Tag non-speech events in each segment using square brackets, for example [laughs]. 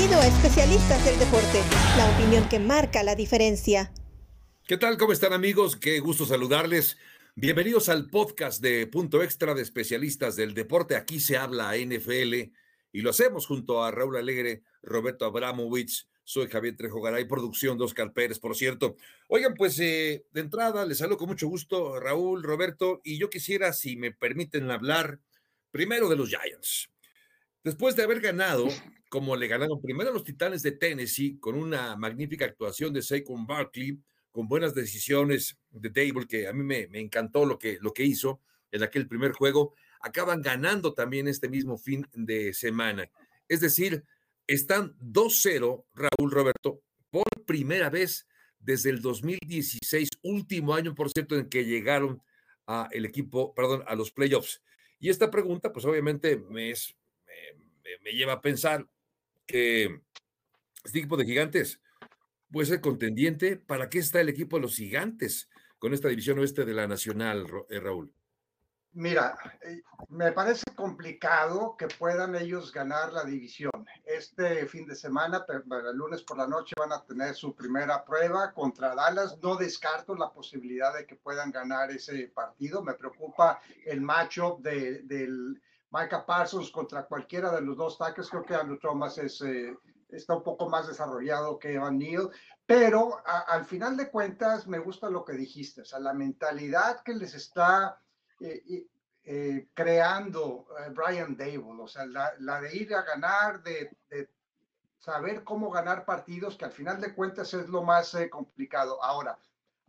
Bienvenido a Especialistas del Deporte, la opinión que marca la diferencia. ¿Qué tal? ¿Cómo están amigos? Qué gusto saludarles. Bienvenidos al podcast de Punto Extra de Especialistas del Deporte. Aquí se habla NFL y lo hacemos junto a Raúl Alegre, Roberto Abramovich, soy Javier Trejo Garay, producción de Oscar Pérez, por cierto. Oigan, pues eh, de entrada les saludo con mucho gusto, Raúl, Roberto, y yo quisiera, si me permiten hablar, primero de los Giants. Después de haber ganado, como le ganaron primero a los Titanes de Tennessee, con una magnífica actuación de Saquon Barkley, con buenas decisiones de Dable, que a mí me, encantó lo que, lo que hizo en aquel primer juego, acaban ganando también este mismo fin de semana. Es decir, están 2-0, Raúl Roberto, por primera vez desde el 2016, último año, por cierto, en que llegaron a el equipo, perdón, a los playoffs. Y esta pregunta, pues obviamente me es me, lleva a pensar este equipo de gigantes puede ser contendiente. ¿Para qué está el equipo de los gigantes con esta división oeste de la Nacional, eh, Raúl? Mira, eh, me parece complicado que puedan ellos ganar la división. Este fin de semana, el lunes por la noche, van a tener su primera prueba contra Dallas. No descarto la posibilidad de que puedan ganar ese partido. Me preocupa el matchup de, del Micah Parsons contra cualquiera de los dos tackles. Creo que Andrew Thomas es, eh, está un poco más desarrollado que Evan Neal, pero al final de cuentas me gusta lo que dijiste, o sea, la mentalidad que les está eh, eh, creando Brian Dable, o sea, la, de ir a ganar, de, de, saber cómo ganar partidos, que al final de cuentas es lo más complicado. Ahora,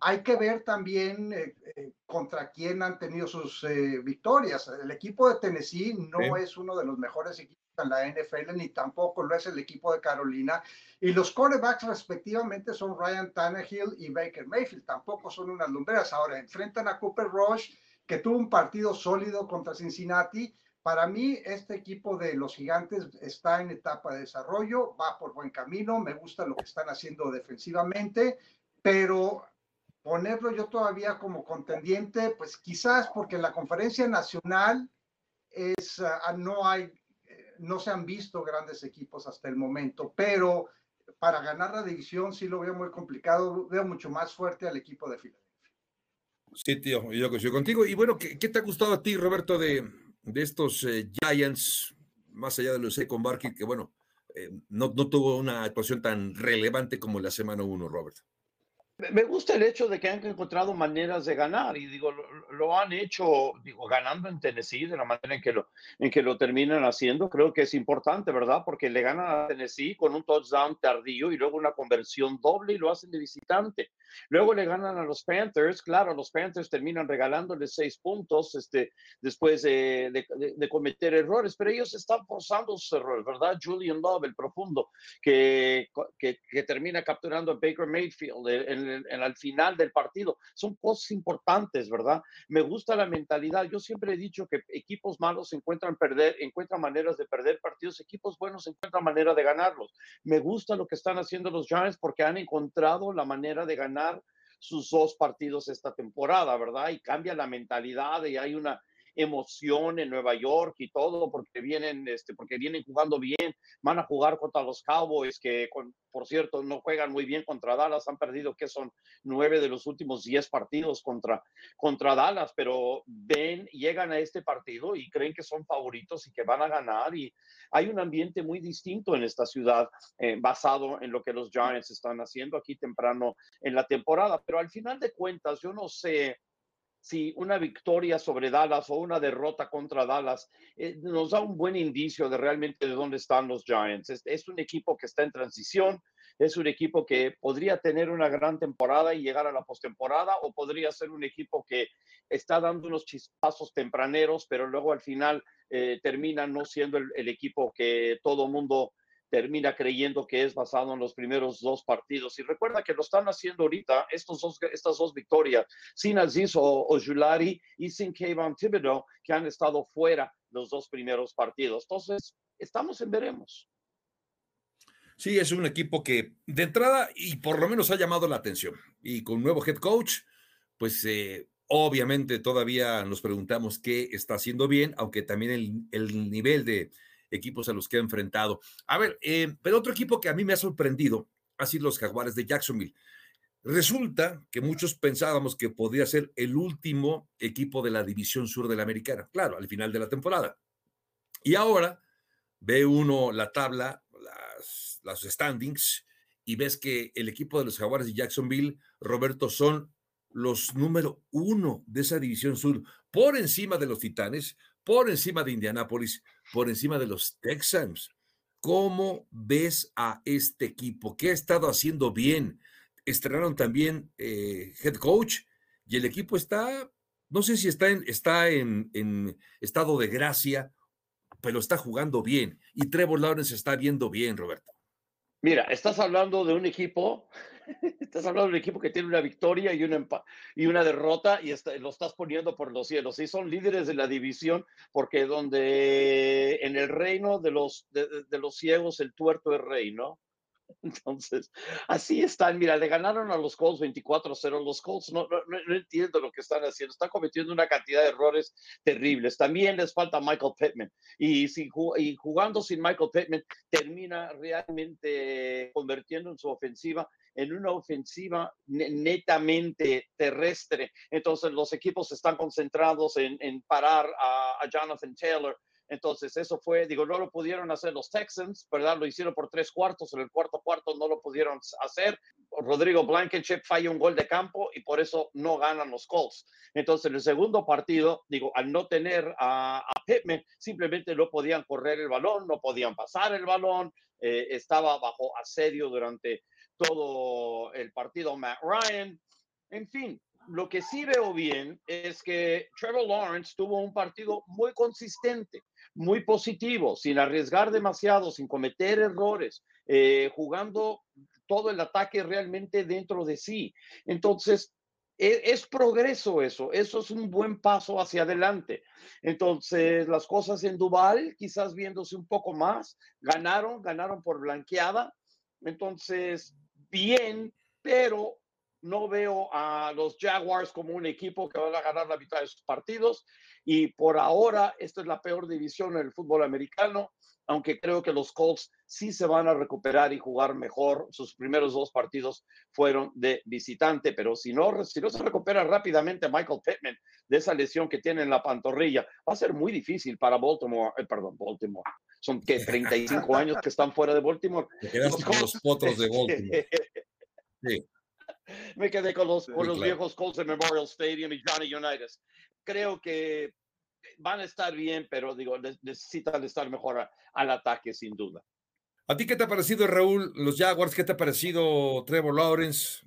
hay que ver también eh, eh, contra quién han tenido sus eh, victorias. El equipo de Tennessee no es uno de los mejores equipos en la NFL, ni tampoco lo es el equipo de Carolina. Y los quarterbacks respectivamente son Ryan Tannehill y Baker Mayfield. Tampoco son unas lumbreras. Ahora enfrentan a Cooper Rush, que tuvo un partido sólido contra Cincinnati. Para mí, este equipo de los gigantes está en etapa de desarrollo, va por buen camino, me gusta lo que están haciendo defensivamente, pero ponerlo yo todavía como contendiente, pues quizás porque en la conferencia nacional es, ah, no hay, eh, no se han visto grandes equipos hasta el momento, pero para ganar la división sí lo veo muy complicado, veo mucho más fuerte al equipo de Filadelfia. Sí, tío, yo coincido contigo. Y bueno, ¿qué, te ha gustado a ti, Roberto, de, de estos eh, Giants, más allá de los con Barkley, que bueno, eh, no, no tuvo una actuación tan relevante como la semana 1, Robert? Me gusta el hecho de que han encontrado maneras de ganar y digo, lo, han hecho, digo, ganando en Tennessee de la manera en que, lo, en que lo terminan haciendo. Creo que es importante, ¿verdad? Porque le ganan a Tennessee con un touchdown tardío y luego una conversión doble y lo hacen de visitante. Luego le ganan a los Panthers. Claro, los Panthers terminan regalándoles seis puntos este, después de, de, cometer errores, pero ellos están forzando sus errores, ¿verdad? Julian Love, el profundo, que, que, que termina capturando a Baker Mayfield en al final del partido. Son cosas importantes, ¿verdad? Me gusta la mentalidad. Yo siempre he dicho que equipos malos encuentran perder, encuentran maneras de perder partidos, equipos buenos encuentran manera de ganarlos. Me gusta lo que están haciendo los Giants porque han encontrado la manera de ganar sus dos partidos esta temporada, ¿verdad? Y cambia la mentalidad y hay una emoción en Nueva York y todo, porque vienen, este, porque vienen jugando bien, van a jugar contra los Cowboys, que por cierto no juegan muy bien contra Dallas, han perdido que son nueve de los últimos diez partidos contra, contra Dallas, pero ven, llegan a este partido y creen que son favoritos y que van a ganar y hay un ambiente muy distinto en esta ciudad eh, basado en lo que los Giants están haciendo aquí temprano en la temporada, pero al final de cuentas yo no sé si una victoria sobre Dallas o una derrota contra Dallas eh, nos da un buen indicio de realmente de dónde están los Giants. Es, un equipo que está en transición, es un equipo que podría tener una gran temporada y llegar a la postemporada, o podría ser un equipo que está dando unos chispazos tempraneros, pero luego al final eh, termina no siendo el, el equipo que todo mundo termina creyendo que es basado en los primeros dos partidos. Y recuerda que lo están haciendo ahorita, estos dos, estas dos victorias, sin Aziz o, Julari y sin Kevin Thibodeau, que han estado fuera los dos primeros partidos. Entonces, estamos en veremos. Sí, es un equipo que de entrada y por lo menos ha llamado la atención. Y con nuevo head coach, pues eh, obviamente todavía nos preguntamos qué está haciendo bien, aunque también el, el nivel de equipos a los que ha enfrentado. A ver, eh, pero otro equipo que a mí me ha sorprendido ha sido los Jaguares de Jacksonville. Resulta que muchos pensábamos que podría ser el último equipo de la División Sur de la Americana, claro, al final de la temporada. Y ahora ve uno la tabla, las, las standings, y ves que el equipo de los Jaguares de Jacksonville, Roberto, son los número uno de esa División Sur, por encima de los Titanes, por encima de Indianápolis, por encima de los Texans. ¿Cómo ves a este equipo? ¿Qué ha estado haciendo bien? estrenaron también eh, head coach y el equipo está, no sé si está en, está en, en, estado de gracia, pero está jugando bien. Y Trevor Lawrence está viendo bien, Roberto. Mira, estás hablando de un equipo, estás hablando de un equipo que tiene una victoria y una, y una derrota y lo estás poniendo por los cielos. Y son líderes de la división porque donde en el reino de los, de, de los ciegos el tuerto es rey, ¿no? [laughs] Entonces, así están. Mira, le ganaron a los Colts 24-0. Los Colts no, no, entiendo lo que están haciendo. Están cometiendo una cantidad de errores terribles. También les falta Michael Pittman. Y, si, y jugando sin Michael Pittman, termina realmente convirtiendo en su ofensiva en una ofensiva netamente terrestre. Entonces, los equipos están concentrados en, en parar a Jonathan Taylor entonces, eso fue, digo, no lo pudieron hacer los Texans, ¿verdad? Lo hicieron por tres cuartos, en el cuarto cuarto no lo pudieron hacer. Rodrigo Blankenship falla un gol de campo y por eso no ganan los Colts. Entonces, en el segundo partido, digo, al no tener a, a Pittman, simplemente no podían correr el balón, no podían pasar el balón, eh, estaba bajo asedio durante todo el partido Matt Ryan. En fin, lo que sí veo bien es que Trevor Lawrence tuvo un partido muy consistente muy positivo, sin arriesgar demasiado, sin cometer errores, eh, jugando todo el ataque realmente dentro de sí. Entonces, e, es, progreso eso, eso es un buen paso hacia adelante. Entonces, las cosas en Duval, quizás viéndose un poco más, ganaron, ganaron por blanqueada. Entonces, bien, pero no veo a los Jaguars como un equipo que van a ganar la mitad de sus partidos y por ahora esta es la peor división en el fútbol americano, aunque creo que los Colts sí se van a recuperar y jugar mejor. Sus primeros dos partidos fueron de visitante, pero si no, si no se recupera rápidamente Michael Pittman de esa lesión que tiene en la pantorrilla, va a ser muy difícil para Baltimore, eh, perdón, Baltimore. Son que 35 años que están fuera de Baltimore. Los, con los potros de [laughs] Baltimore. Sí. [laughs] Me quedé con los, con los claro. viejos Colts de Memorial Stadium y Johnny Unitas. Creo que van a estar bien, pero digo, necesitan estar mejor a, al ataque, sin duda. ¿A ti qué te ha parecido, Raúl, los Jaguars? ¿Qué te ha parecido Trevor Lawrence?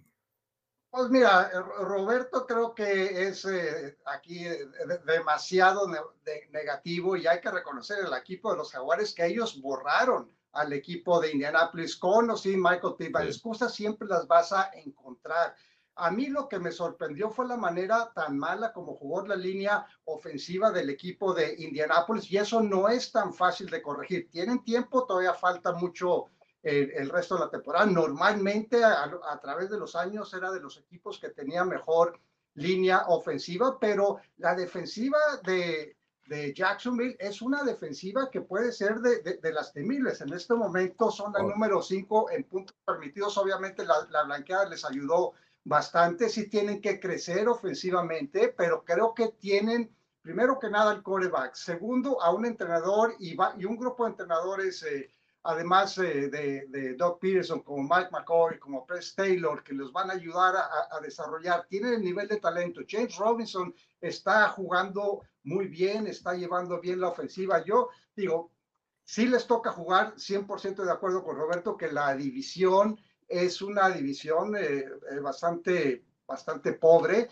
Pues mira, Roberto creo que es eh, aquí eh, demasiado ne de negativo y hay que reconocer el equipo de los Jaguares que ellos borraron al equipo de Indianapolis con o sin Michael Pittman. Sí. Excusas siempre las vas a encontrar. A mí lo que me sorprendió fue la manera tan mala como jugó la línea ofensiva del equipo de Indianapolis y eso no es tan fácil de corregir. Tienen tiempo, todavía falta mucho el, el resto de la temporada. Normalmente a, a, través de los años era de los equipos que tenía mejor línea ofensiva, pero la defensiva de, de Jacksonville es una defensiva que puede ser de, de, de las temibles. En este momento son la oh. número 5 en puntos permitidos. Obviamente la, la, blanqueada les ayudó bastante. Sí tienen que crecer ofensivamente, pero creo que tienen, primero que nada, el coreback. Segundo, a un entrenador y, va, y un grupo de entrenadores, eh, además eh, de, de, Doug Peterson, como Mike McCoy, como Press Taylor, que los van a ayudar a, a desarrollar. Tienen el nivel de talento. James Robinson está jugando muy bien, está llevando bien la ofensiva. Yo digo, sí les toca jugar 100% de acuerdo con Roberto que la división es una división eh, eh, bastante, bastante pobre,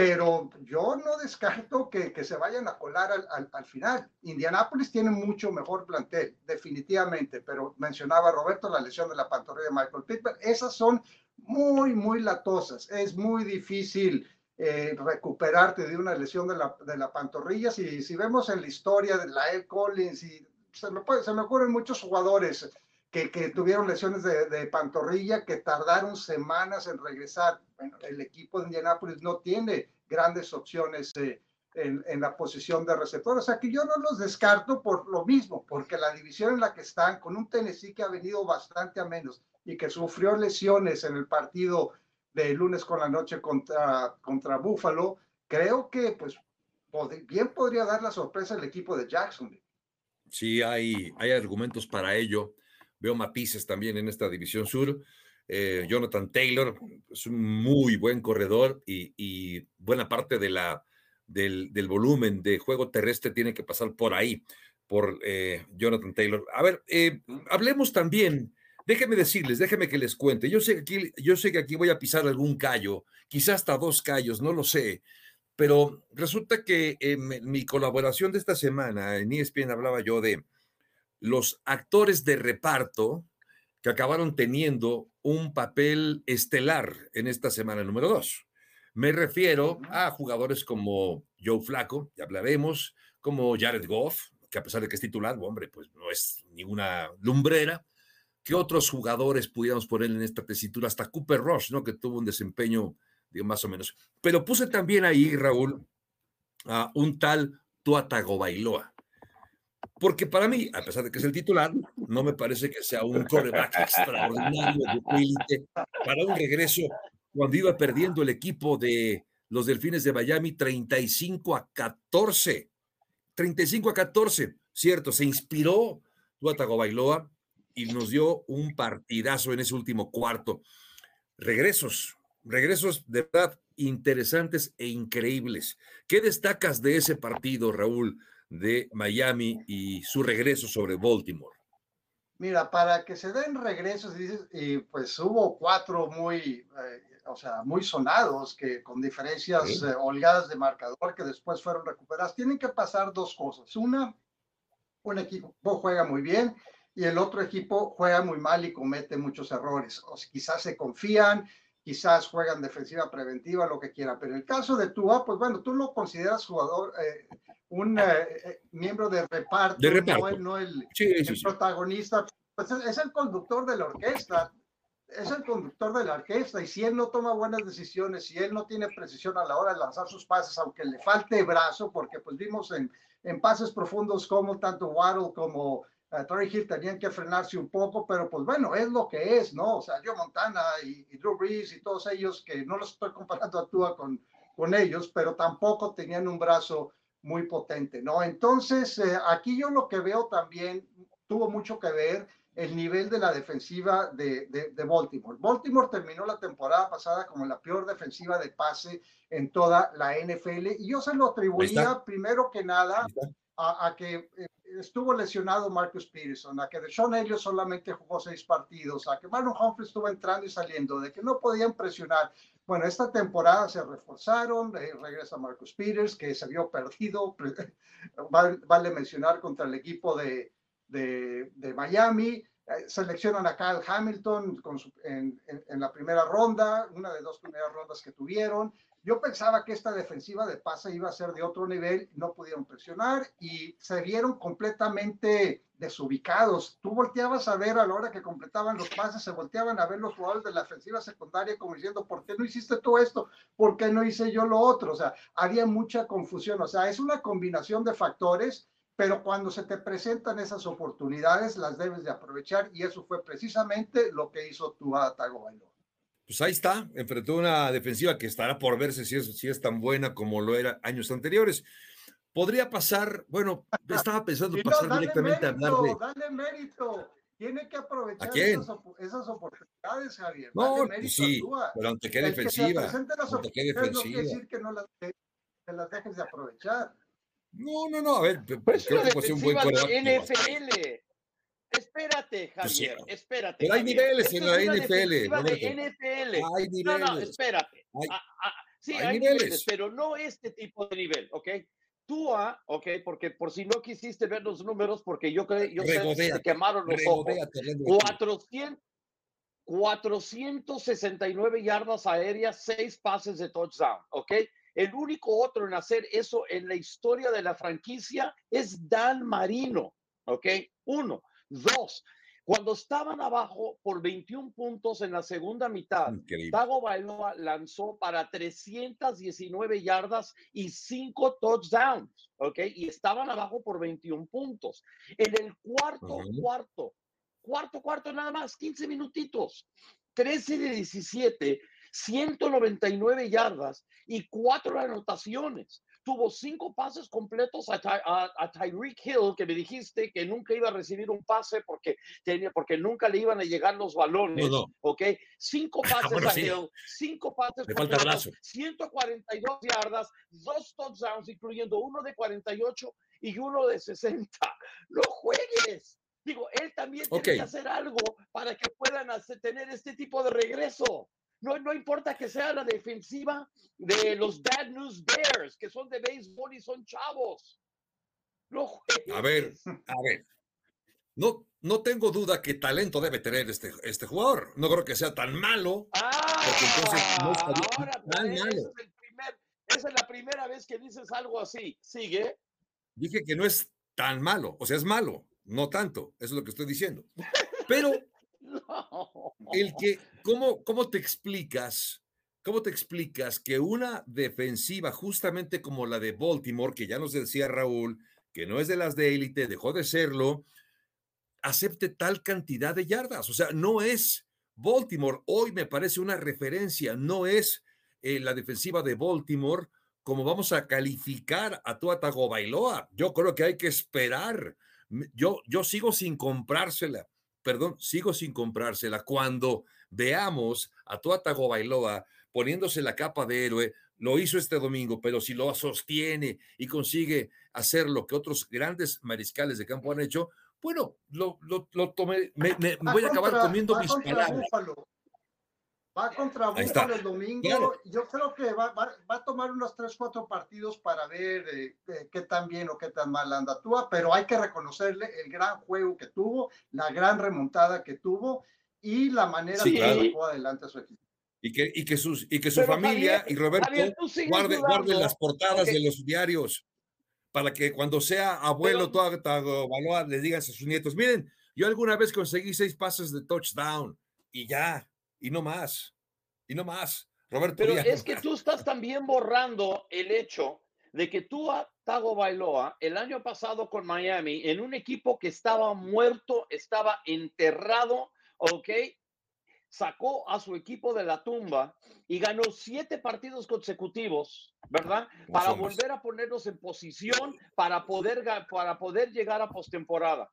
pero yo no descarto que, que se vayan a colar al, al, al, final. Indianápolis tiene mucho mejor plantel, definitivamente, pero mencionaba Roberto la lesión de la pantorrilla de Michael Pittman. Esas son muy, muy latosas. Es muy difícil eh, recuperarte de una lesión de la, de la pantorrilla. Si, si vemos en la historia de la Ed Collins, y se me, puede, se me ocurren muchos jugadores que, que tuvieron lesiones de, de, pantorrilla que tardaron semanas en regresar. Bueno, el equipo de Indianapolis no tiene grandes opciones eh, en, en, la posición de receptor. O sea que yo no los descarto por lo mismo, porque la división en la que están, con un Tennessee que ha venido bastante a menos y que sufrió lesiones en el partido de lunes con la noche contra, contra Buffalo, creo que pues bien podría dar la sorpresa el equipo de Jacksonville. Sí, hay, hay argumentos para ello. Veo matices también en esta división sur. Eh, Jonathan Taylor es un muy buen corredor y, buena parte de la, del, volumen de juego terrestre tiene que pasar por ahí, por eh, Jonathan Taylor. A ver, eh, hablemos también, déjenme decirles, déjenme que les cuente. Yo sé, que aquí, yo sé que aquí voy a pisar algún callo, quizás hasta dos callos, no lo sé, pero resulta que mi colaboración de esta semana en ESPN hablaba yo de los actores de reparto que acabaron teniendo un papel estelar en esta semana número dos. Me refiero a jugadores como Joe Flaco, ya hablaremos, como Jared Goff, que a pesar de que es titular, hombre, pues no es ninguna lumbrera. ¿Qué otros jugadores pudiéramos poner en esta tesitura? Hasta Cooper Rush, ¿no? Que tuvo un desempeño, digo, más o menos. Pero puse también ahí, Raúl, a un tal Tuatago Bailoa. Porque para mí, a pesar de que es el titular, no me parece que sea un coreback extraordinario de para un regreso cuando iba perdiendo el equipo de los Delfines de Miami 35 a 14. 35 a 14, cierto, se inspiró Tuatago Bailoa y nos dio un partidazo en ese último cuarto. Regresos, regresos de verdad interesantes e increíbles. ¿Qué destacas de ese partido, Raúl? De Miami y su regreso sobre Baltimore? Mira, para que se den regresos, y pues hubo cuatro muy, eh, o sea, muy sonados, que con diferencias eh, holgadas de marcador que después fueron recuperadas. Tienen que pasar dos cosas. Una, un equipo juega muy bien y el otro equipo juega muy mal y comete muchos errores. O quizás se confían, quizás juegan defensiva preventiva, lo que quieran. Pero en el caso de Tua, pues bueno, tú lo consideras jugador, eh, un eh, eh, miembro de reparto, no, el, protagonista, pues es, el conductor de la orquesta, es el conductor de la orquesta y si él no toma buenas decisiones, si él no tiene precisión a la hora de lanzar sus pases, aunque le falte brazo, porque pues vimos en, en pases profundos como tanto Waddle como uh, Hill tenían que frenarse un poco, pero pues bueno, es lo que es, ¿no? O sea, Joe Montana y, y Drew Brees y todos ellos, que no los estoy comparando a Tua con, con ellos, pero tampoco tenían un brazo muy potente, ¿no? Entonces, eh, aquí yo lo que veo también tuvo mucho que ver el nivel de la defensiva de, de, Baltimore. Baltimore terminó la temporada pasada como la peor defensiva de pase en toda la NFL y yo se lo atribuía primero que nada a, que eh, estuvo lesionado Marcus Peterson, a que Sean Elliott solamente jugó seis partidos, a que Marlon Humphrey estuvo entrando y saliendo, de que no podían presionar. Bueno, esta temporada se reforzaron, eh, regresa Marcus Peters, que se vio perdido, [laughs] vale, mencionar contra el equipo de, de, Miami, eh, seleccionan a Kyle Hamilton en, en, la primera ronda, una de dos primeras rondas que tuvieron, yo pensaba que esta defensiva de pase iba a ser de otro nivel, no pudieron presionar y se vieron completamente desubicados. Tú volteabas a ver a la hora que completaban los pases, se volteaban a ver los jugadores de la ofensiva secundaria como diciendo, ¿por qué no hiciste todo esto? ¿Por qué no hice yo lo otro? O sea, había mucha confusión. O sea, es una combinación de factores, pero cuando se te presentan esas oportunidades, las debes de aprovechar y eso fue precisamente lo que hizo tu Tago pues ahí está, enfrentó una defensiva que estará por verse si es, si es tan buena como lo era años anteriores. Podría pasar, bueno, estaba pensando [laughs] pasar directamente a hablar de. Dale mérito, tiene que aprovechar esas, oportunidades, Javier. No, pues sí, pero ante qué defensiva. ante qué defensiva. No quiere decir que no las, las dejes de aprovechar. No, no, no, a ver, pues creo que fue un buen NFL. Espérate, Javier, espérate. Pero hay niveles en la NFL. NFL. Hay niveles. No, no, espérate. Ah, ah, sí, hay, niveles. pero no este tipo de nivel, ¿ok? Tú, ah, ok, porque por si no quisiste ver los números, porque yo creo, yo sé que te quemaron los ojos. 400, 469 yardas aéreas, 6 pases de touchdown, ¿ok? El único otro en hacer eso en la historia de la franquicia es Dan Marino, ¿ok? Uno. Dos, Cuando estaban abajo por 21 puntos en la segunda mitad, Tago Bailoa lanzó para 319 yardas y 5 touchdowns, ¿ok? Y estaban abajo por 21 puntos. En el cuarto, cuarto, cuarto, cuarto nada más, 15 minutitos, 13 de 17, 199 yardas y 4 anotaciones tuvo cinco pases completos a, a, Tyreek Hill, que me dijiste que nunca iba a recibir un pase porque, tenía, porque nunca le iban a llegar los balones. ¿Ok? Cinco [laughs] pases a Hill, cinco pases completos, 142 yardas, dos touchdowns, incluyendo uno de 48 y uno de 60. ¡No juegues! Digo, él también tiene que hacer algo para que puedan hacer, tener este tipo de regreso. No, no importa que sea la defensiva de los Bad News Bears, que son de béisbol y son chavos. a ver, a ver. No, no tengo duda que talento debe tener este, este jugador. No creo que sea tan malo. Ah, ahora, tan malo. esa es la primera vez que dices algo así. Sigue. Dije que no es tan malo. O sea, es malo. No tanto. Eso es lo que estoy diciendo. Pero [laughs] el que, ¿cómo, ¿cómo te explicas? ¿Cómo te explicas que una defensiva justamente como la de Baltimore, que ya nos decía Raúl, que no es de las de élite, dejó de serlo, acepte tal cantidad de yardas? O sea, no es Baltimore. Hoy me parece una referencia, no es eh, la defensiva de Baltimore como vamos a calificar a Tua Bailoa. Yo creo que hay que esperar. Yo, yo sigo sin comprársela perdón, sigo sin comprársela. Cuando veamos a Tuatago Bailoa poniéndose la capa de héroe, lo hizo este domingo, pero si lo sostiene y consigue hacer lo que otros grandes mariscales de campo han hecho, bueno, lo, lo, lo tomé, me, voy a acabar comiendo mis palabras. Va contra Búfalo el domingo. Yo creo que va, va, a tomar unos 3, 4 partidos para ver eh, eh, qué tan bien o qué tan mal anda Tua, pero hay que reconocerle el gran juego que tuvo, la gran remontada que tuvo y la manera que sacó adelante a su equipo. Y que, y que, sus, y que su familia y Roberto guarden guarde las portadas de los diarios para que cuando sea abuelo todo, todo, le digas a sus nietos, miren, yo alguna vez conseguí seis pases de touchdown y ya, y no más, y no más. Roberto. Pero es que tú estás también borrando el hecho de que tú a Tago Bailoa el año pasado con Miami en un equipo que estaba muerto, estaba enterrado, ¿ok? Sacó a su equipo de la tumba y ganó siete partidos consecutivos, ¿verdad? Para volver a ponernos en posición para poder, para poder llegar a postemporada.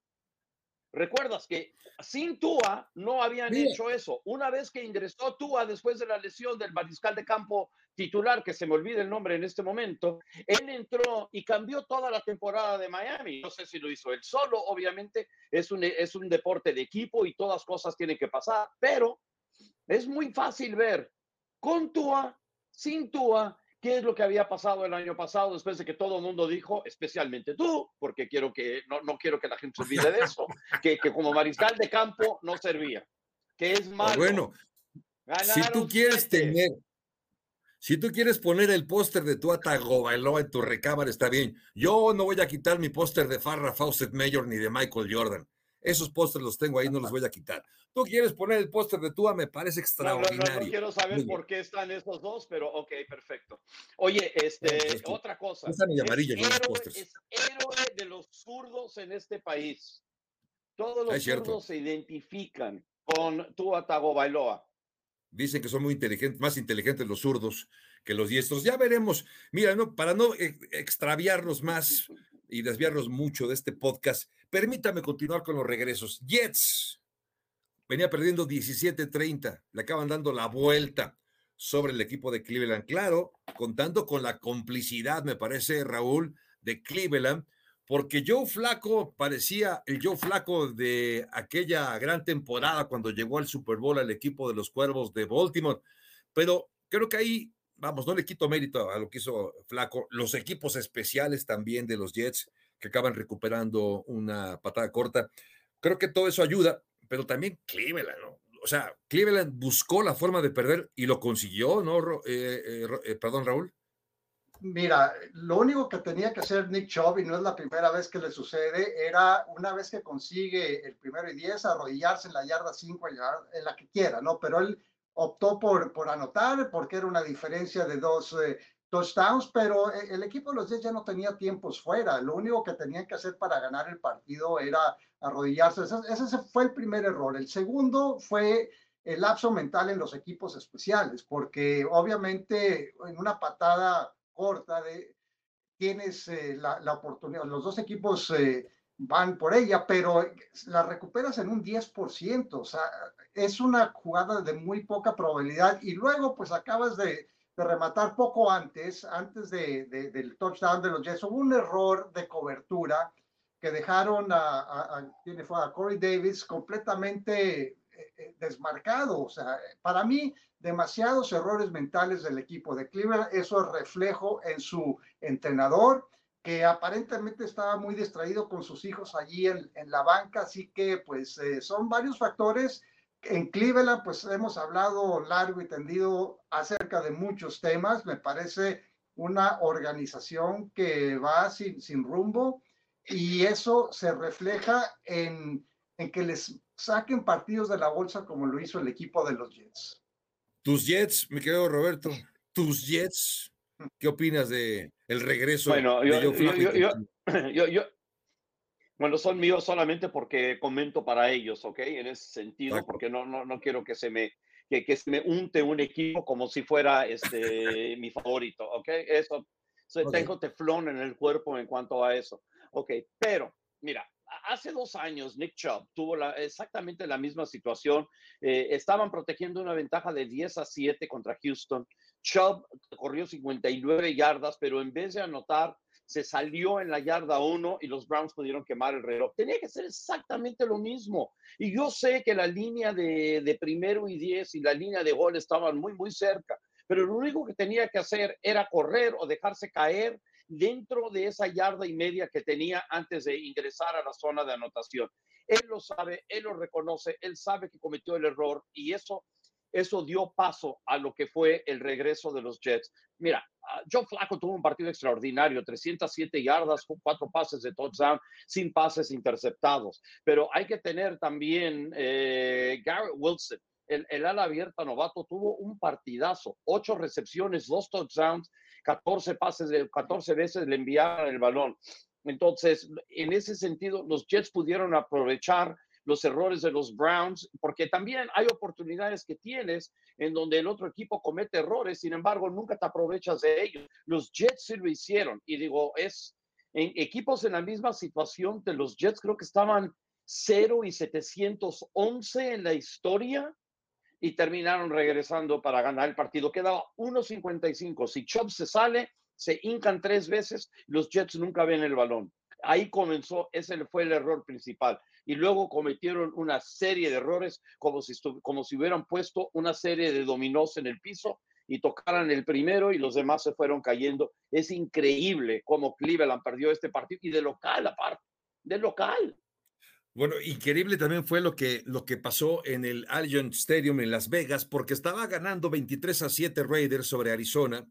Recuerdas que sin Tua no habían hecho eso. Una vez que ingresó Tua después de la lesión del mariscal de campo titular, que se me olvida el nombre en este momento, él entró y cambió toda la temporada de Miami. No sé si lo hizo él solo, obviamente es un, es un deporte de equipo y todas cosas tienen que pasar, pero es muy fácil ver con Tua, sin Tua, ¿Qué es lo que había pasado el año pasado después de que todo el mundo dijo, especialmente tú, porque quiero que, no, no quiero que la gente se olvide de eso, que, que, como mariscal de campo no servía, que es malo. Bueno, si tú quieres tener, si tú quieres poner el póster de tu Atagobailó en tu recámara, está bien. Yo no voy a quitar mi póster de Farrah Fawcett Mayor ni de Michael Jordan. Esos pósters los tengo ahí, no los voy a quitar. Tú quieres poner el póster de Tua, me parece extraordinario. No, quiero saber por qué están esos dos, pero ok, perfecto. Oye, este, otra cosa. Es, héroe, es héroe de los zurdos en este país. Todos los zurdos se identifican con Tua Tagovailoa. Dicen que son muy inteligentes, más inteligentes los zurdos que los diestros. Ya veremos. Mira, no, para no extraviarnos más y desviarnos mucho de este podcast, permítame continuar con los regresos. Jets venía perdiendo 17-30, le acaban dando la vuelta sobre el equipo de Cleveland. Claro, contando con la complicidad, me parece, Raúl, de Cleveland, porque Joe Flaco parecía el Joe Flaco de aquella gran temporada cuando llegó al Super Bowl al equipo de los Cuervos de Baltimore. Pero creo que ahí vamos, no le quito mérito a lo que hizo Flaco, los equipos especiales también de los Jets que acaban recuperando una patada corta. Creo que todo eso ayuda, pero también Cleveland, ¿no? O sea, Cleveland buscó la forma de perder y lo consiguió, ¿no? Eh, eh, eh, perdón, Raúl. Mira, lo único que tenía que hacer Nick Chubb, y no es la primera vez que le sucede, era una vez que consigue el primero y diez, arrodillarse en la yarda 5, en la que quiera, ¿no? Pero él optó por, por anotar porque era una diferencia de dos eh, touchdowns, pero e, el equipo de los Jets ya no tenía tiempos fuera. Lo único que tenían que hacer para ganar el partido era arrodillarse. ese fue el primer error. El segundo fue el lapso mental en los equipos especiales, porque obviamente en una patada corta, de, tienes eh, la, la, oportunidad, los dos equipos eh, van por ella, pero la recuperas en un 10%, o sea, es una jugada de muy poca probabilidad y luego pues acabas de, rematar poco antes, antes de, de, del touchdown de los Jets, hubo un error de cobertura que dejaron a, a, a Corey Davis completamente eh, eh, desmarcado. O sea, para mí, demasiados errores mentales del equipo de Cleveland. Eso es reflejo en su entrenador, que aparentemente estaba muy distraído con sus hijos allí en, en la banca. Así que, pues, eh, son varios factores. En Cleveland, pues, hemos hablado largo y tendido acerca de muchos temas. Me parece una organización que va sin, sin rumbo y eso se refleja en, en que les saquen partidos de la bolsa como lo hizo el equipo de los Jets. Tus Jets, mi querido Roberto, tus Jets, ¿qué opinas de el regreso bueno, yo, yo, [clears throat] yo, yo, bueno, son míos solamente porque comento para ellos, ¿ok? En ese sentido, porque no, no, no quiero que se me que, que se me unte un equipo como si fuera este mi favorito, ¿ok? Eso, okay. tengo teflón en el cuerpo en cuanto a eso, ¿ok? Pero, mira, hace dos años Nick Chubb tuvo la, exactamente la misma situación. Eh, estaban protegiendo una ventaja de 10 a 7 contra Houston. Chubb corrió 59 yardas, pero en vez de anotar, se salió en la yarda 1 y los Browns pudieron quemar el reloj. Tenía que ser exactamente lo mismo. Y yo sé que la línea de, de primero y 10 y la línea de gol estaban muy, muy cerca, pero lo único que tenía que hacer era correr o dejarse caer dentro de esa yarda y media que tenía antes de ingresar a la zona de anotación. Él lo sabe, él lo reconoce, él sabe que cometió el error y eso, eso dio paso a lo que fue el regreso de los Jets. Mira, ah, Joe Flacco tuvo un partido extraordinario, 307 yardas, cuatro pases de touchdown, sin pases interceptados. Pero hay que tener también eh, Garrett Wilson, el, el, ala abierta novato, tuvo un partidazo, ocho recepciones, dos touchdowns 14 pases, de 14 veces le enviaron el balón. Entonces, en ese sentido, los Jets pudieron aprovechar los errores de los Browns, porque también hay oportunidades que tienes en donde el otro equipo comete errores, sin embargo, nunca te aprovechas de ellos. Los Jets sí lo hicieron, y digo, es en equipos en la misma situación de los Jets, creo que estaban 0 y 711 en la historia y terminaron regresando para ganar el partido. Quedaba 1.55. Si Chubb se sale, se hincan tres veces, los Jets nunca ven el balón. Ahí comenzó, ese fue el error principal. Y luego cometieron una serie de errores, como si, como si hubieran puesto una serie de dominós en el piso y tocaran el primero y los demás se fueron cayendo. Es increíble cómo Cleveland perdió este partido y de local aparte, de local. Bueno, increíble también fue lo que, lo que pasó en el Allegiant Stadium en Las Vegas, porque estaba ganando 23 a 7 Raiders sobre Arizona.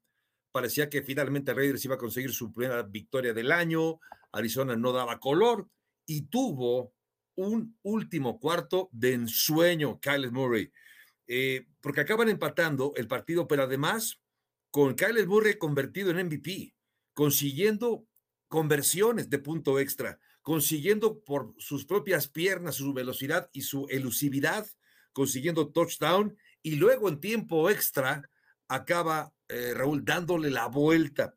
Parecía que finalmente Raiders iba a conseguir su primera victoria del año. Arizona no daba color y tuvo un último cuarto de ensueño, Kyle Murray, eh, porque acaban empatando el partido, pero además con Kyle Murray convertido en MVP, consiguiendo conversiones de punto extra consiguiendo por sus propias piernas su velocidad y su elusividad, consiguiendo touchdown y luego en tiempo extra acaba eh, Raúl dándole la vuelta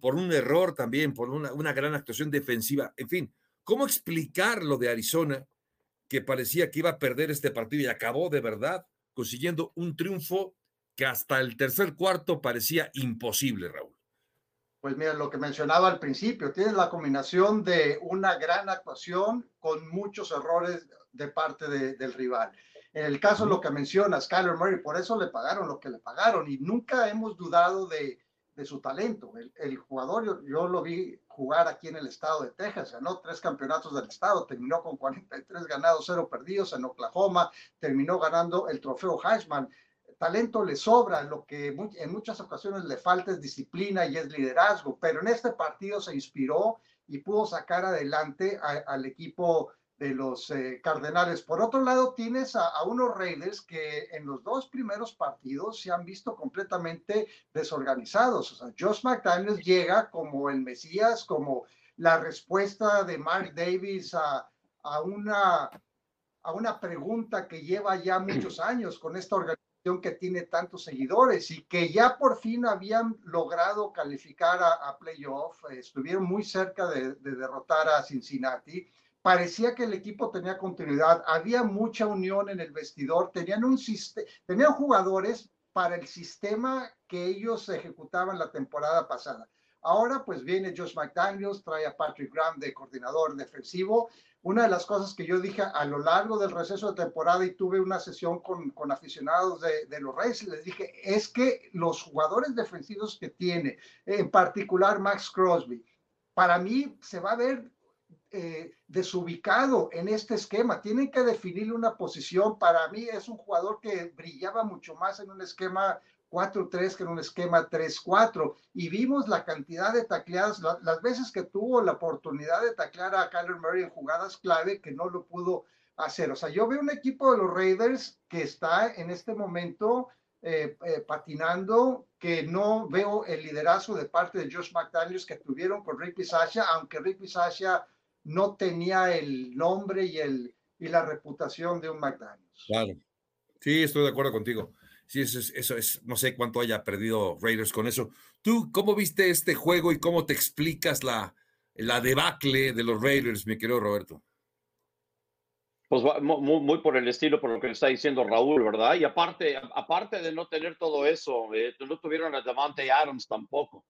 por un error también, por una gran actuación defensiva. En fin, ¿cómo explicar lo de Arizona que parecía que iba a perder este partido y acabó de verdad consiguiendo un triunfo que hasta el tercer cuarto parecía imposible, Raúl? Pues mira, lo que mencionaba al principio, tienes la combinación de una gran actuación con muchos errores de parte de, del rival. En el caso, lo que mencionas, Kyler Murray, por eso le pagaron lo que le pagaron y nunca hemos dudado de, de su talento. El, el jugador, yo, yo, lo vi jugar aquí en el estado de Texas, ganó tres campeonatos del estado, terminó con 43 ganados, cero perdidos en Oklahoma, terminó ganando el trofeo Heisman talento le sobra, lo que en muchas ocasiones le falta es disciplina y es liderazgo, pero en este partido se inspiró y pudo sacar adelante al equipo de los eh, Cardenales. Por otro lado, tienes a, unos Raiders que en los dos primeros partidos se han visto completamente desorganizados. O sea, Josh McDaniels llega como el Mesías, como la respuesta de Mark Davis a, a, una, a una pregunta que lleva ya muchos [clears throat] años con esta organización que tiene tantos seguidores y que ya por fin habían logrado calificar a, playoff, eh, estuvieron muy cerca de, de derrotar a Cincinnati parecía que el equipo tenía continuidad, había mucha unión en el vestidor, tenían un tenían jugadores para el sistema que ellos ejecutaban la temporada pasada. Ahora pues viene Josh McDaniels, trae a Patrick Graham de coordinador defensivo. Una de las cosas que yo dije a lo largo del receso de temporada y tuve una sesión con, con aficionados de, de los Reyes, les dije, es que los jugadores defensivos que tiene, en particular Max Crosby, para mí se va a ver eh, desubicado en este esquema. Tienen que definirle una posición. Para mí es un jugador que brillaba mucho más en un esquema 4-3 que en un esquema 3-4. Y vimos la cantidad de tacleadas, las veces que tuvo la oportunidad de taclear a Kyler Murray en jugadas clave que no lo pudo hacer. O sea, yo veo un equipo de los Raiders que está en este momento eh, eh, patinando, que no veo el liderazgo de parte de Josh McDaniels que tuvieron con Rick Pisasha, aunque Rick Pisasha no tenía el nombre y, el, y la reputación de un McDaniels. Claro. Sí, estoy de acuerdo contigo. Sí, eso es, eso es, no sé cuánto haya perdido Raiders con eso. ¿Tú cómo viste este juego y cómo te explicas la, la debacle de los Raiders, mi querido Roberto? Pues muy, muy, por el estilo, por lo que le está diciendo Raúl, ¿verdad? Y aparte, aparte de no tener todo eso, eh, no tuvieron a Davante Adams tampoco.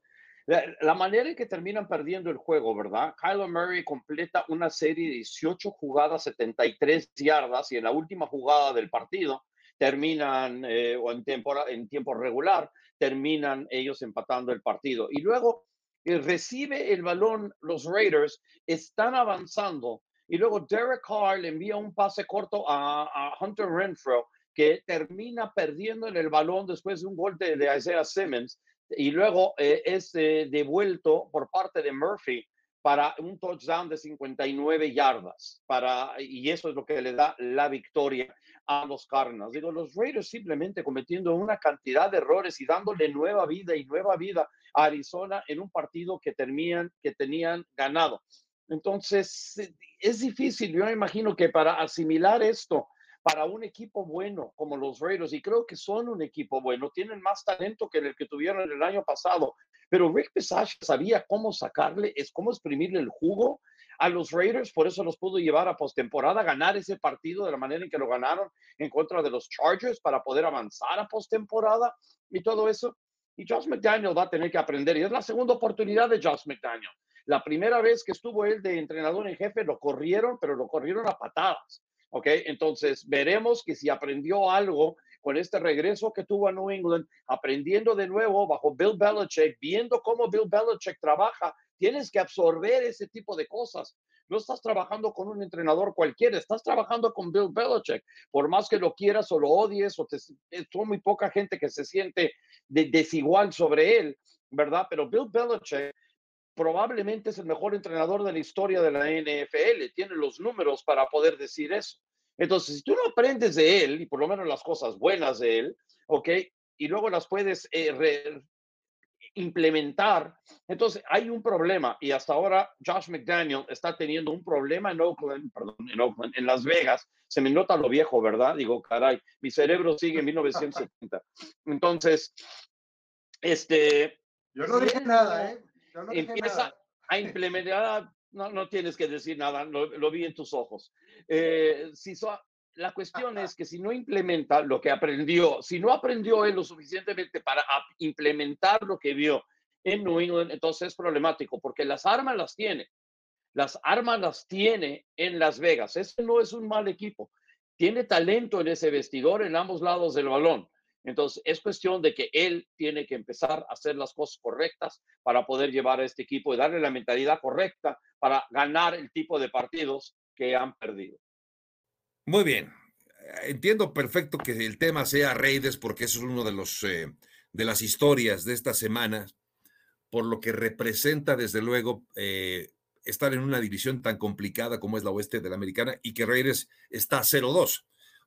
La, manera en que terminan perdiendo el juego, ¿verdad? Kyler Murray completa una serie de 18 jugadas, 73 yardas, y en la última jugada del partido terminan, eh, o en, en tiempo regular, terminan ellos empatando el partido. Y luego eh, recibe el balón los Raiders, están avanzando, y luego Derek Carr le envía un pase corto a, Hunter Renfro, que termina perdiendo en el balón después de un gol de, de Isaiah Simmons y luego eh, es eh, devuelto por parte de Murphy para un touchdown de 59 yardas, para, y eso es lo que le da la victoria a los Cardinals. Digo, los Raiders simplemente cometiendo una cantidad de errores y dándole nueva vida y nueva vida a Arizona en un partido que, terminan, que tenían ganado. Entonces, es difícil, yo me imagino que para asimilar esto, para un equipo bueno como los Raiders, y creo que son un equipo bueno, tienen más talento que el que tuvieron el año pasado, pero Rick Pisage sabía cómo sacarle, es cómo exprimirle el jugo a los Raiders, por eso los pudo llevar a postemporada, ganar ese partido de la manera en que lo ganaron en contra de los Chargers para poder avanzar a postemporada y todo eso. Y Josh McDaniel va a tener que aprender, y es la segunda oportunidad de Josh McDaniel. La primera vez que estuvo él de entrenador en jefe, lo corrieron, pero lo corrieron a patadas. ¿Ok? Entonces, veremos que si aprendió algo con este regreso que tuvo a New England, aprendiendo de nuevo bajo Bill Belichick, viendo cómo Bill Belichick trabaja, tienes que absorber ese tipo de cosas. No estás trabajando con un entrenador cualquiera, estás trabajando con Bill Belichick. Por más que lo quieras o lo odies, o te, eh, muy poca gente que se siente desigual sobre él, ¿verdad? Pero Bill Belichick probablemente es el mejor entrenador de la historia de la NFL, tiene los números para poder decir eso. Entonces, si tú no aprendes de él, y por lo menos las cosas buenas de él, ¿ok? Y luego las puedes eh, implementar, entonces hay un problema. Y hasta ahora Josh McDaniel está teniendo un problema en Oakland, perdón, en Oakland, en Las Vegas. Se me nota lo viejo, ¿verdad? Digo, caray, mi cerebro sigue en 1970. Entonces, este... Yo no dije nada, ¿eh? empieza a implementar, no, no tienes que decir nada, lo, vi en tus ojos. Eh, si la cuestión es que si no implementa lo que aprendió, si no aprendió él lo suficientemente para implementar lo que vio en New England, entonces es problemático, porque las armas las tiene. Las armas las tiene en Las Vegas. Ese no es un mal equipo. Tiene talento en ese vestidor en ambos lados del balón. Entonces, es cuestión de que él tiene que empezar a hacer las cosas correctas para poder llevar a este equipo y darle la mentalidad correcta para ganar el tipo de partidos que han perdido. Muy bien. entiendo perfecto que el tema sea Raiders, porque eso es uno de los eh, de las historias de esta semana, por lo que representa desde luego eh, estar en una división tan complicada como es la oeste de la americana y que Raiders está 0-2.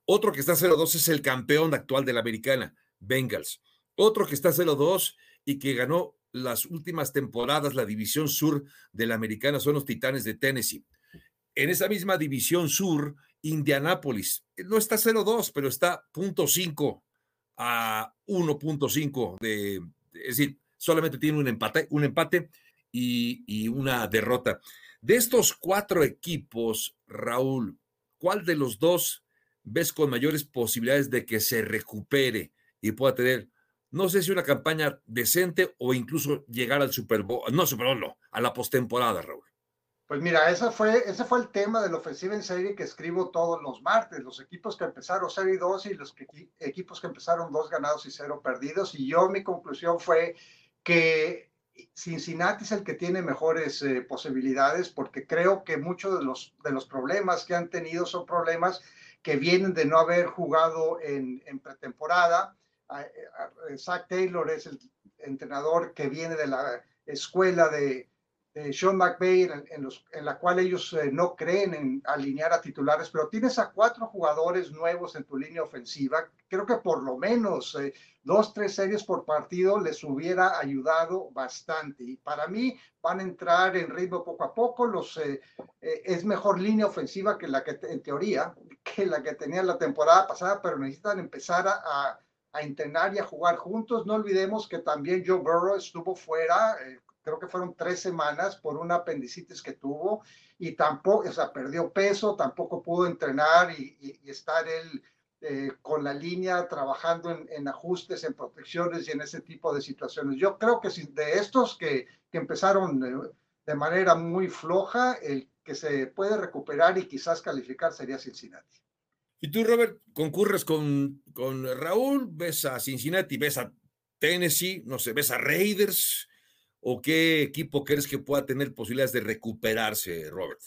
Otro que está 0-2 es el campeón actual de la americana, Bengals. Otro que está 0-2 y que ganó las últimas temporadas la división sur de la americana son los Titanes de Tennessee. En esa misma división sur, Indianápolis no está 0-2, pero está 0.5 a 1.5 de, es decir, solamente tiene un empate, un empate y, y, una derrota. De estos cuatro equipos, Raúl, ¿cuál de los dos ves con mayores posibilidades de que se recupere y pueda tener, no sé si una campaña decente o incluso llegar al Super Bowl, no Super Bowl, no, a la postemporada, Raúl? Pues mira, ese fue, ese fue el tema de la ofensiva en serie que escribo todos los martes, los equipos que empezaron 0 y 2 y los equipos que empezaron 2 ganados y 0 perdidos. Y yo mi conclusión fue que Cincinnati es el que tiene mejores eh, posibilidades porque creo que muchos de los, de los problemas que han tenido son problemas que vienen de no haber jugado en, en pretemporada. Zach Taylor es el entrenador que viene de la escuela de, Sean McVay, en, los, en, la cual ellos eh, no creen en alinear a titulares, pero tienes a cuatro jugadores nuevos en tu línea ofensiva. Creo que por lo menos eh, dos, tres series por partido les hubiera ayudado bastante. Y para mí van a entrar en ritmo poco a poco. Los, eh, es mejor línea ofensiva que la que, en teoría, que la que tenía la temporada pasada, pero necesitan empezar a entrenar y a jugar juntos. No olvidemos que también Joe Burrow estuvo fuera creo que fueron tres semanas por una apendicitis que tuvo y tampoco, o sea, perdió peso, tampoco pudo entrenar y, estar él eh, con la línea trabajando en, ajustes, en protecciones y en ese tipo de situaciones. Yo creo que si de estos que, que empezaron de, de manera muy floja, el que se puede recuperar y quizás calificar sería Cincinnati. Y tú, Robert, concurres con, con Raúl, ves a Cincinnati, ves a Tennessee, no sé, ves a Raiders, o qué equipo crees que pueda tener posibilidades de recuperarse, Robert?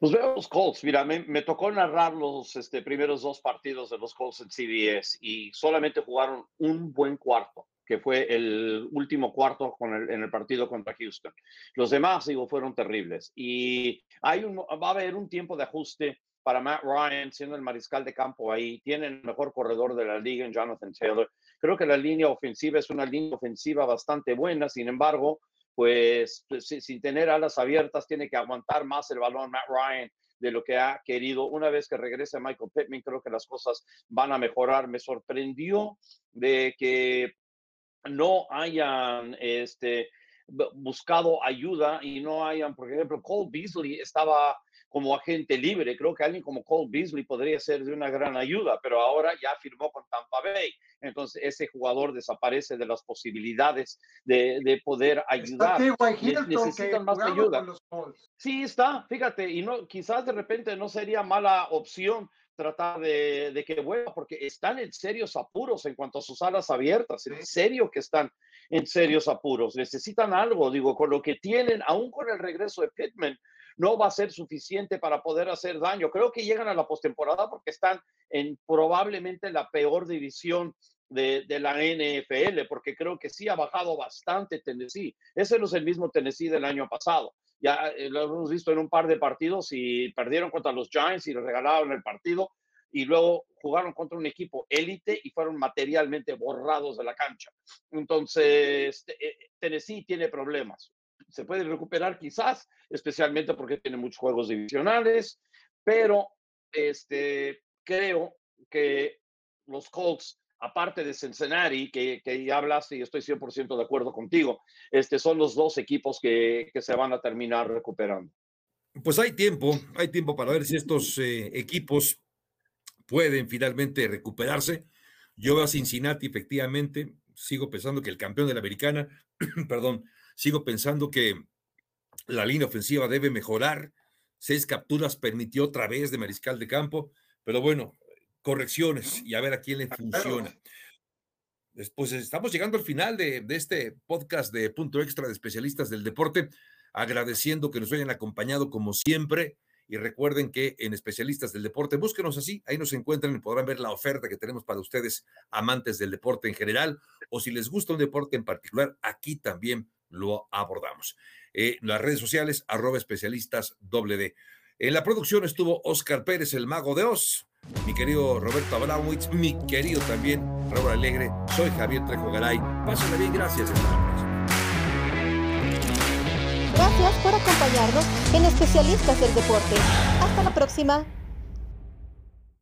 Pues veo los Colts. Mira, me, tocó narrar los este, primeros dos partidos de los Colts en CBS y solamente jugaron un buen cuarto, que fue el último cuarto con el, en el partido contra Houston. Los demás, digo, fueron terribles. Y hay un, va a haber un tiempo de ajuste para Matt Ryan, siendo el mariscal de campo ahí. Tiene el mejor corredor de la liga en Jonathan Taylor. Creo que la línea ofensiva es una línea ofensiva bastante buena, sin embargo, pues, pues sin tener alas abiertas, tiene que aguantar más el balón Matt Ryan de lo que ha querido. Una vez que regrese Michael Pittman, creo que las cosas van a mejorar. Me sorprendió de que no hayan este, buscado ayuda y no hayan, por ejemplo, Cole Beasley estaba como agente libre. Creo que alguien como Cole Beasley podría ser de una gran ayuda, pero ahora ya firmó con Tampa Bay. Entonces ese jugador desaparece de las posibilidades de, de poder ayudar. necesitan más ayuda. Sí, está, fíjate, y no, quizás de repente no sería mala opción tratar de, de, que vuelva, porque están en serios apuros en cuanto a sus alas abiertas, en serio que están en serios apuros, necesitan algo, digo, con lo que tienen, aún con el regreso de Pittman, no va a ser suficiente para poder hacer daño. Creo que llegan a la postemporada porque están en probablemente la peor división de, la NFL, porque creo que sí ha bajado bastante Tennessee. Ese no es el mismo Tennessee del año pasado. Ya eh, lo hemos visto en un par de partidos y perdieron contra los Giants y les regalaron el partido y luego jugaron contra un equipo élite y fueron materialmente borrados de la cancha. Entonces, eh, Tennessee tiene problemas se puede recuperar quizás, especialmente porque tiene muchos juegos divisionales, pero este, creo que los Colts, aparte de Cincinnati, que, que ya hablaste y estoy 100% de acuerdo contigo, este, son los dos equipos que, que, se van a terminar recuperando. Pues hay tiempo, hay tiempo para ver si estos eh, equipos pueden finalmente recuperarse. Yo veo a Cincinnati, efectivamente, sigo pensando que el campeón de la americana, [clears throat] perdón, Sigo pensando que la línea ofensiva debe mejorar. Seis capturas permitió otra vez de mariscal de campo, pero bueno, correcciones y a ver a quién le funciona. Después estamos llegando al final de, de, este podcast de Punto Extra de especialistas del deporte, agradeciendo que nos hayan acompañado como siempre Y recuerden que en Especialistas del Deporte, búsquenos así, ahí nos encuentran y podrán ver la oferta que tenemos para ustedes, amantes del deporte en general, o si les gusta un deporte en particular, aquí también lo abordamos. Eh, las redes sociales, arroba especialistas doble. En la producción estuvo Oscar Pérez, el mago de Oz, mi querido Roberto Abramowitz, mi querido también Raúl Alegre, soy Javier Trejo Garay. Pásenla bien, gracias. Gracias por acompañarnos en Especialistas del Deporte. Hasta la próxima.